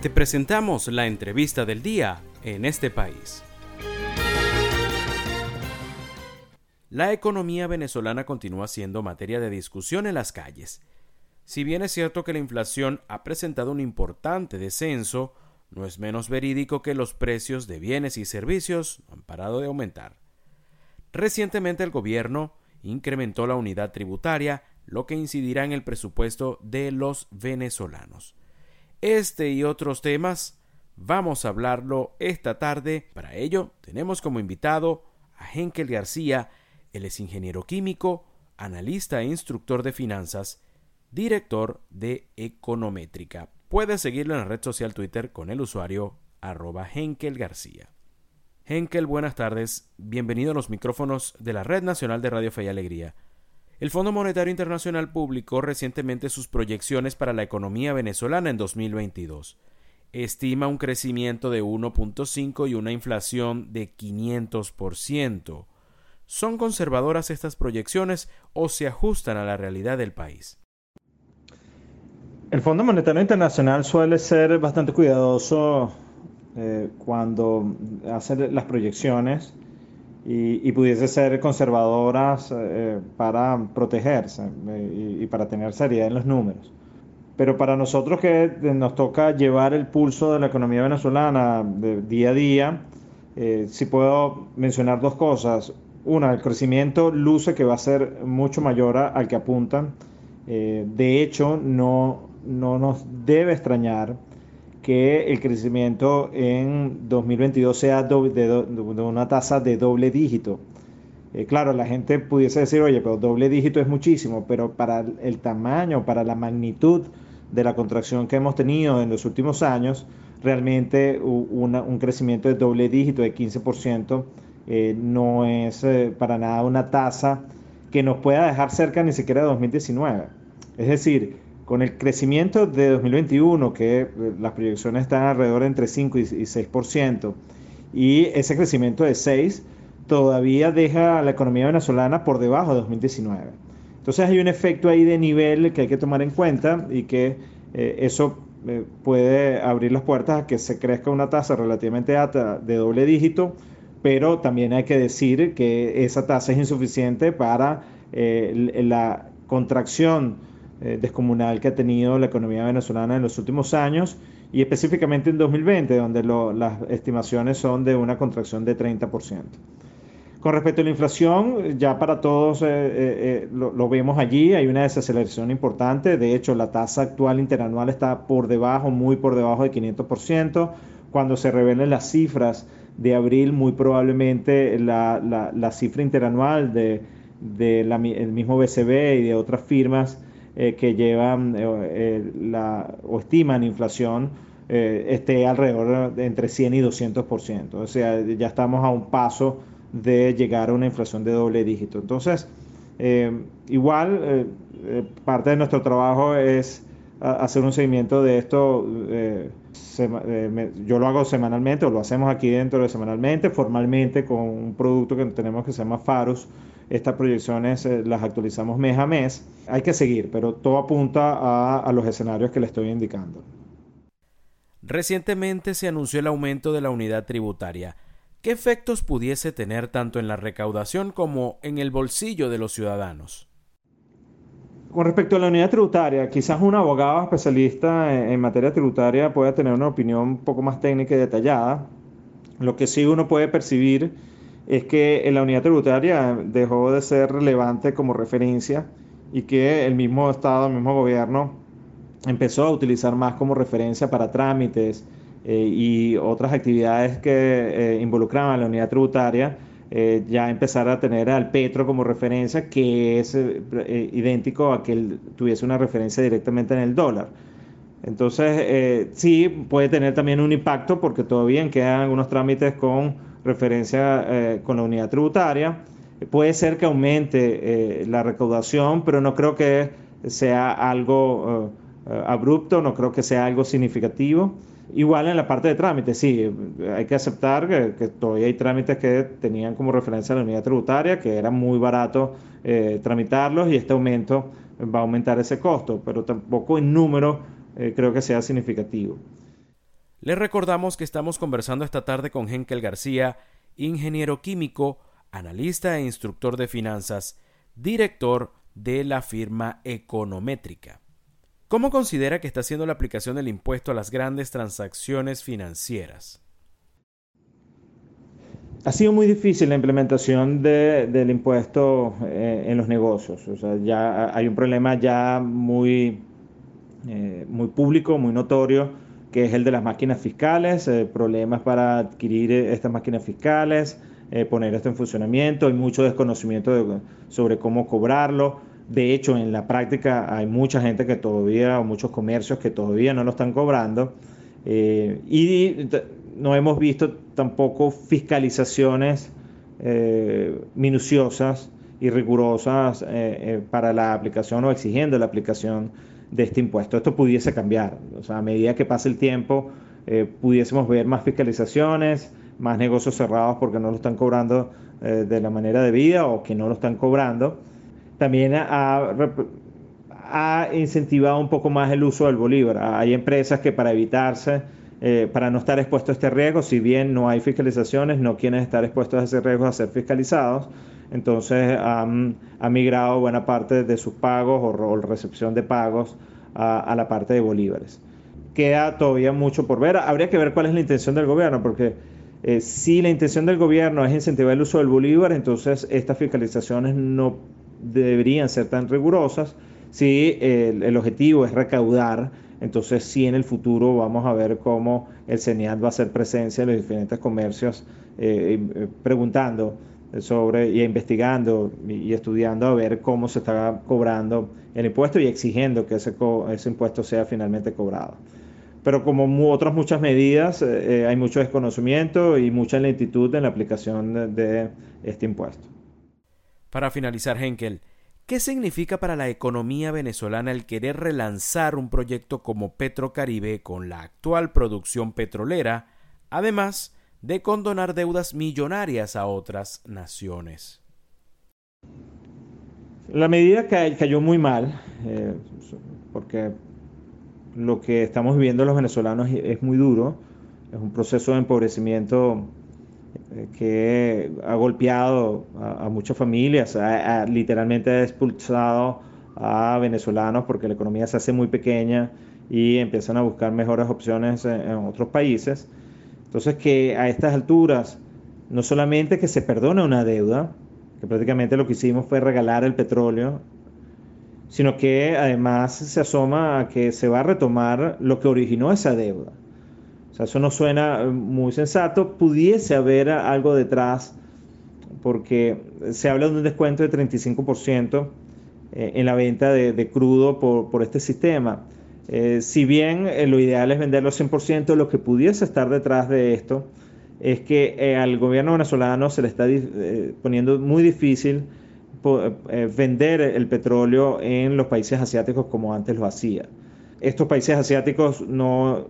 Te presentamos la entrevista del día en este país. La economía venezolana continúa siendo materia de discusión en las calles. Si bien es cierto que la inflación ha presentado un importante descenso, no es menos verídico que los precios de bienes y servicios han parado de aumentar. Recientemente el gobierno incrementó la unidad tributaria, lo que incidirá en el presupuesto de los venezolanos. Este y otros temas vamos a hablarlo esta tarde. Para ello tenemos como invitado a Henkel García, él es ingeniero químico, analista e instructor de finanzas, director de Econométrica. Puedes seguirlo en la red social Twitter con el usuario arroba Henkel García. Henkel, buenas tardes. Bienvenido a los micrófonos de la Red Nacional de Radio Fe y Alegría. El Fondo Monetario Internacional publicó recientemente sus proyecciones para la economía venezolana en 2022. Estima un crecimiento de 1.5 y una inflación de 500%. ¿Son conservadoras estas proyecciones o se ajustan a la realidad del país? El Fondo Monetario Internacional suele ser bastante cuidadoso eh, cuando hace las proyecciones y, pudiese ser conservadoras eh, para protegerse eh, y, para tener seriedad en los números. Pero para nosotros que nos toca llevar el pulso de la economía venezolana de día a día, si puedo mencionar dos cosas. Una, el crecimiento luce que va a ser mucho mayor al que apuntan. de hecho, no, no nos debe extrañar que el crecimiento en 2022 sea de, una tasa de doble dígito. Eh, claro, la gente pudiese decir, oye, pero doble dígito es muchísimo, pero para el tamaño, para la magnitud de la contracción que hemos tenido en los últimos años, realmente un crecimiento de doble dígito de 15% eh, no es eh, para nada una tasa que nos pueda dejar cerca ni siquiera de 2019. Es decir, con el crecimiento de 2021, que eh, las proyecciones están alrededor de entre 5 y 6%, y ese crecimiento de 6 todavía deja a la economía venezolana por debajo de 2019. Entonces hay un efecto ahí de nivel que hay que tomar en cuenta y que eh, eso eh, puede abrir las puertas a que se crezca una tasa relativamente alta de doble dígito, pero también hay que decir que esa tasa es insuficiente para la contracción eh, descomunal que ha tenido la economía venezolana en los últimos años y específicamente en 2020, donde las estimaciones son de una contracción de 30%. Con respecto a la inflación, ya para todos eh, eh, lo, vemos allí, hay una desaceleración importante, de hecho la tasa actual interanual está por debajo, muy por debajo de 500%, cuando se revelen las cifras de abril, muy probablemente la, cifra interanual del de, el mismo BCB y de otras firmas eh, que llevan eh, eh, o estiman inflación esté alrededor de entre 100 y 200%. O sea, ya estamos a un paso de llegar a una inflación de doble dígito. Entonces, igual, parte de nuestro trabajo es hacer un seguimiento de esto. yo lo hago semanalmente o lo hacemos aquí dentro de semanalmente, formalmente con un producto que tenemos que se llama Farus, estas proyecciones eh, las actualizamos mes a mes. Hay que seguir, pero todo apunta a, a los escenarios que le estoy indicando. Recientemente se anunció el aumento de la unidad tributaria. ¿Qué efectos pudiese tener tanto en la recaudación como en el bolsillo de los ciudadanos? Con respecto a la unidad tributaria, quizás un abogado especialista en materia tributaria pueda tener una opinión un poco más técnica y detallada. Lo que sí uno puede percibir es que la unidad tributaria dejó de ser relevante como referencia y que el mismo Estado, el mismo gobierno empezó a utilizar más como referencia para trámites eh, y otras actividades que eh, involucraban la unidad tributaria, eh, ya empezar a tener al Petro como referencia, que es idéntico a que él tuviese una referencia directamente en el dólar. Entonces, sí, puede tener también un impacto porque todavía quedan algunos trámites con referencia eh, con la unidad tributaria. Puede ser que aumente eh, la recaudación, pero no creo que sea algo eh, abrupto, no creo que sea algo significativo. Igual en la parte de trámites, sí, hay que aceptar que, todavía hay trámites que tenían como referencia la unidad tributaria, que era muy barato tramitarlos y este aumento va a aumentar ese costo, pero tampoco en número creo que sea significativo. Les recordamos que estamos conversando esta tarde con Henkel García, ingeniero químico, analista e instructor de finanzas, director de la firma Econométrica. ¿Cómo considera que está haciendo la aplicación del impuesto a las grandes transacciones financieras? Ha sido muy difícil la implementación del impuesto eh, en los negocios. O sea, ya hay un problema ya muy, eh, muy público, muy notorio que es el de las máquinas fiscales, eh, problemas para adquirir eh, estas máquinas fiscales, eh, poner esto en funcionamiento, hay mucho desconocimiento sobre cómo cobrarlo. De hecho, en la práctica hay mucha gente que todavía, o muchos comercios que todavía no lo están cobrando. y no hemos visto tampoco fiscalizaciones minuciosas y rigurosas para la aplicación o exigiendo la aplicación de este impuesto. Esto pudiese cambiar. O sea, a medida que pase el tiempo, eh, pudiésemos ver más fiscalizaciones, más negocios cerrados porque no lo están cobrando eh, de la manera debida o que no lo están cobrando. También ha, ha, incentivado un poco más el uso del bolívar. Hay empresas que para evitarse, eh, para no estar expuestos a este riesgo, si bien no hay fiscalizaciones, no quieren estar expuestos a ese riesgo a ser fiscalizados, entonces han, migrado buena parte de sus pagos o, recepción de pagos a, la parte de bolívares. Queda todavía mucho por ver. Habría que ver cuál es la intención del gobierno, porque eh, si la intención del gobierno es incentivar el uso del bolívar, entonces estas fiscalizaciones no deberían ser tan rigurosas. Si el, objetivo es recaudar, entonces sí en el futuro vamos a ver cómo el CENIAT va a hacer presencia en los diferentes comercios eh, eh, preguntando sobre y investigando y estudiando a ver cómo se está cobrando el impuesto y exigiendo que ese, ese impuesto sea finalmente cobrado. Pero como otras muchas medidas, eh, hay mucho desconocimiento y mucha lentitud en la aplicación de, este impuesto. Para finalizar, Henkel, ¿qué significa para la economía venezolana el querer relanzar un proyecto como Petrocaribe con la actual producción petrolera, además de condonar deudas millonarias a otras naciones. La medida cayó muy mal, eh, porque lo que estamos viviendo los venezolanos es muy duro, es un proceso de empobrecimiento que ha golpeado a, muchas familias, ha, literalmente expulsado a venezolanos porque la economía se hace muy pequeña y empiezan a buscar mejores opciones en otros países. Entonces que a estas alturas, no solamente que se perdona una deuda, que prácticamente lo que hicimos fue regalar el petróleo, sino que además se asoma a que se va a retomar lo que originó esa deuda. Eso no suena muy sensato, pudiese haber algo detrás, porque se habla de un descuento de 35% eh, en la venta de, crudo por, este sistema. Eh, si bien eh, lo ideal es venderlo 100%, lo que pudiese estar detrás de esto es que eh, al gobierno venezolano se le está poniendo muy difícil vender el petróleo en los países asiáticos como antes lo hacía. Estos países asiáticos no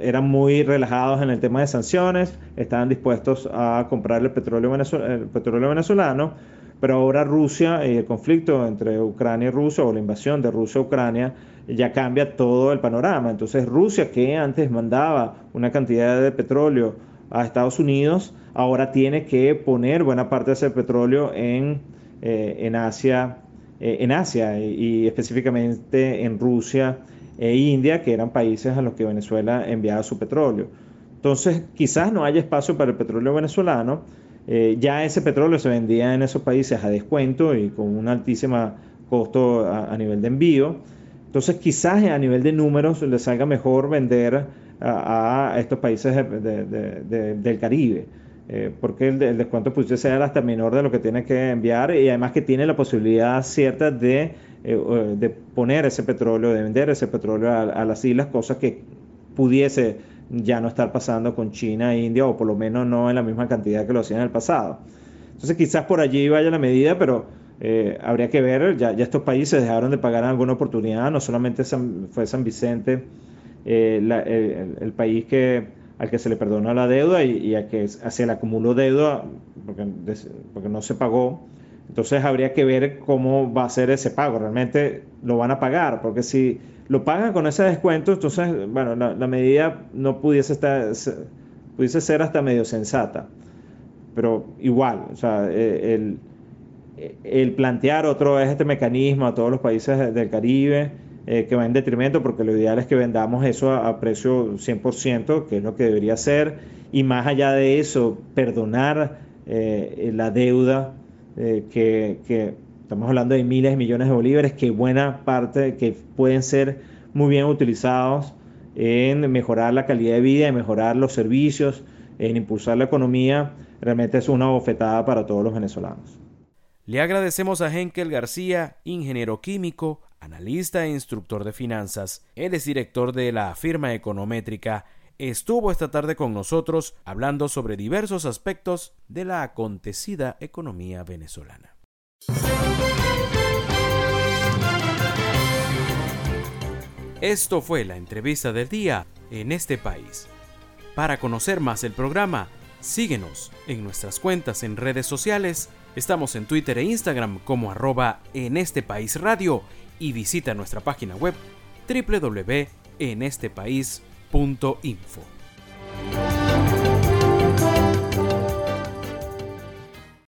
eran muy relajados en el tema de sanciones, estaban dispuestos a comprar el petróleo, el petróleo venezolano, pero ahora Rusia y el conflicto entre Ucrania y Rusia o la invasión de Rusia a Ucrania ya cambia todo el panorama. Entonces Rusia, que antes mandaba una cantidad de petróleo a Estados Unidos, ahora tiene que poner buena parte de ese petróleo en, eh, en Asia, eh, en Asia y, específicamente en Rusia e India, que eran países a los que Venezuela enviaba su petróleo. Entonces, quizás no haya espacio para el petróleo venezolano. Eh, ya ese petróleo se vendía en esos países a descuento y con un altísimo costo a nivel de envío. Entonces quizás a nivel de números les salga mejor vender a, estos países del Caribe. Eh, porque el, descuento puede ser hasta menor de lo que tiene que enviar y además que tiene la posibilidad cierta de, eh, de poner ese petróleo, de vender ese petróleo a, las islas, cosa que pudiese ya no estar pasando con China e India, o por lo menos no en la misma cantidad que lo hacían en el pasado. Entonces quizás por allí vaya la medida, pero eh, habría que ver, ya, estos países dejaron de pagar alguna oportunidad, no solamente fue San Vicente eh, el, país que, al que se le perdonó la deuda y, a que se le acumuló deuda porque, porque no se pagó, Entonces habría que ver cómo va a ser ese pago. Realmente lo van a pagar, porque si lo pagan con ese descuento, entonces, bueno, la, medida no pudiese, estar, pudiese ser hasta medio sensata. Pero igual, o sea, e, el, el plantear otro este mecanismo a todos los países del Caribe, eh, que va en detrimento, porque lo ideal es que vendamos eso a, precio 100%, que es lo que debería ser, y más allá de eso, perdonar eh, la deuda, eh, que, estamos hablando de miles de millones de bolívares, que buena parte, que pueden ser muy bien utilizados en mejorar la calidad de vida, en mejorar los servicios, en impulsar la economía, realmente es una bofetada para todos los venezolanos. Le agradecemos a Henkel García, ingeniero químico, analista e instructor de finanzas. Él es director de la firma econométrica. Estuvo esta tarde con nosotros hablando sobre diversos aspectos de la acontecida economía venezolana. Esto fue la entrevista del día en este país. Para conocer más el programa, síguenos en nuestras cuentas en redes sociales Estamos en Twitter e Instagram como arroba en este país radio y visita nuestra página web www.enestepais.info.